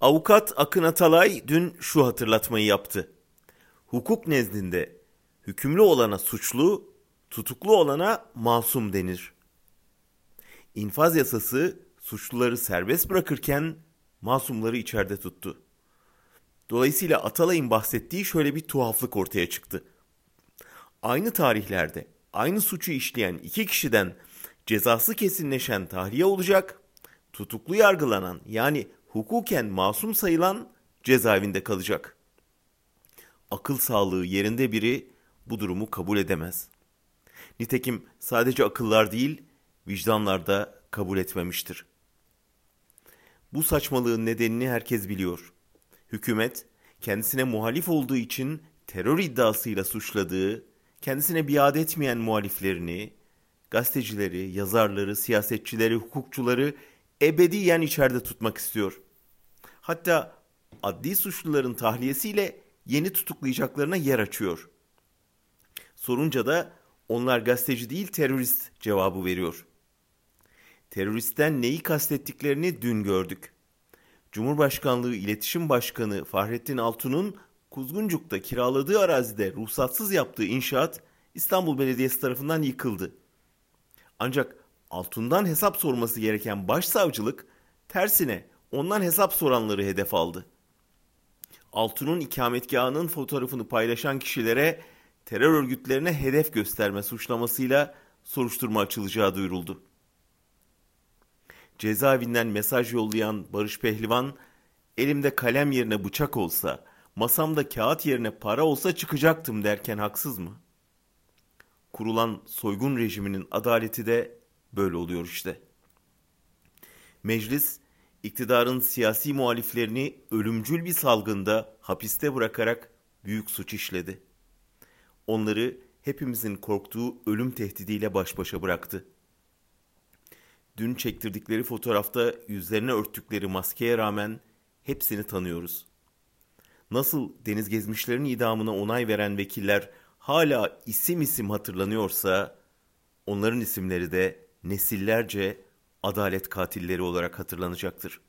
Avukat Akın Atalay dün şu hatırlatmayı yaptı. Hukuk nezdinde hükümlü olana suçlu, tutuklu olana masum denir. İnfaz yasası suçluları serbest bırakırken masumları içeride tuttu. Dolayısıyla Atalay'ın bahsettiği şöyle bir tuhaflık ortaya çıktı. Aynı tarihlerde aynı suçu işleyen iki kişiden cezası kesinleşen tahliye olacak, tutuklu yargılanan yani hukuken masum sayılan cezaevinde kalacak. Akıl sağlığı yerinde biri bu durumu kabul edemez. Nitekim sadece akıllar değil, vicdanlar da kabul etmemiştir. Bu saçmalığın nedenini herkes biliyor. Hükümet kendisine muhalif olduğu için terör iddiasıyla suçladığı, kendisine biat etmeyen muhaliflerini, gazetecileri, yazarları, siyasetçileri, hukukçuları ebediyen içeride tutmak istiyor. Hatta adli suçluların tahliyesiyle yeni tutuklayacaklarına yer açıyor. Sorunca da onlar gazeteci değil terörist cevabı veriyor. Teröristten neyi kastettiklerini dün gördük. Cumhurbaşkanlığı İletişim Başkanı Fahrettin Altun'un Kuzguncuk'ta kiraladığı arazide ruhsatsız yaptığı inşaat İstanbul Belediyesi tarafından yıkıldı. Ancak Altun'dan hesap sorması gereken başsavcılık tersine ondan hesap soranları hedef aldı. Altun'un ikametgahının fotoğrafını paylaşan kişilere terör örgütlerine hedef gösterme suçlamasıyla soruşturma açılacağı duyuruldu. Cezaevinden mesaj yollayan Barış Pehlivan, elimde kalem yerine bıçak olsa, masamda kağıt yerine para olsa çıkacaktım derken haksız mı? Kurulan soygun rejiminin adaleti de böyle oluyor işte. Meclis, iktidarın siyasi muhaliflerini ölümcül bir salgında hapiste bırakarak büyük suç işledi. Onları hepimizin korktuğu ölüm tehdidiyle baş başa bıraktı. Dün çektirdikleri fotoğrafta yüzlerine örttükleri maskeye rağmen hepsini tanıyoruz. Nasıl deniz gezmişlerin idamına onay veren vekiller hala isim isim hatırlanıyorsa onların isimleri de nesillerce adalet katilleri olarak hatırlanacaktır.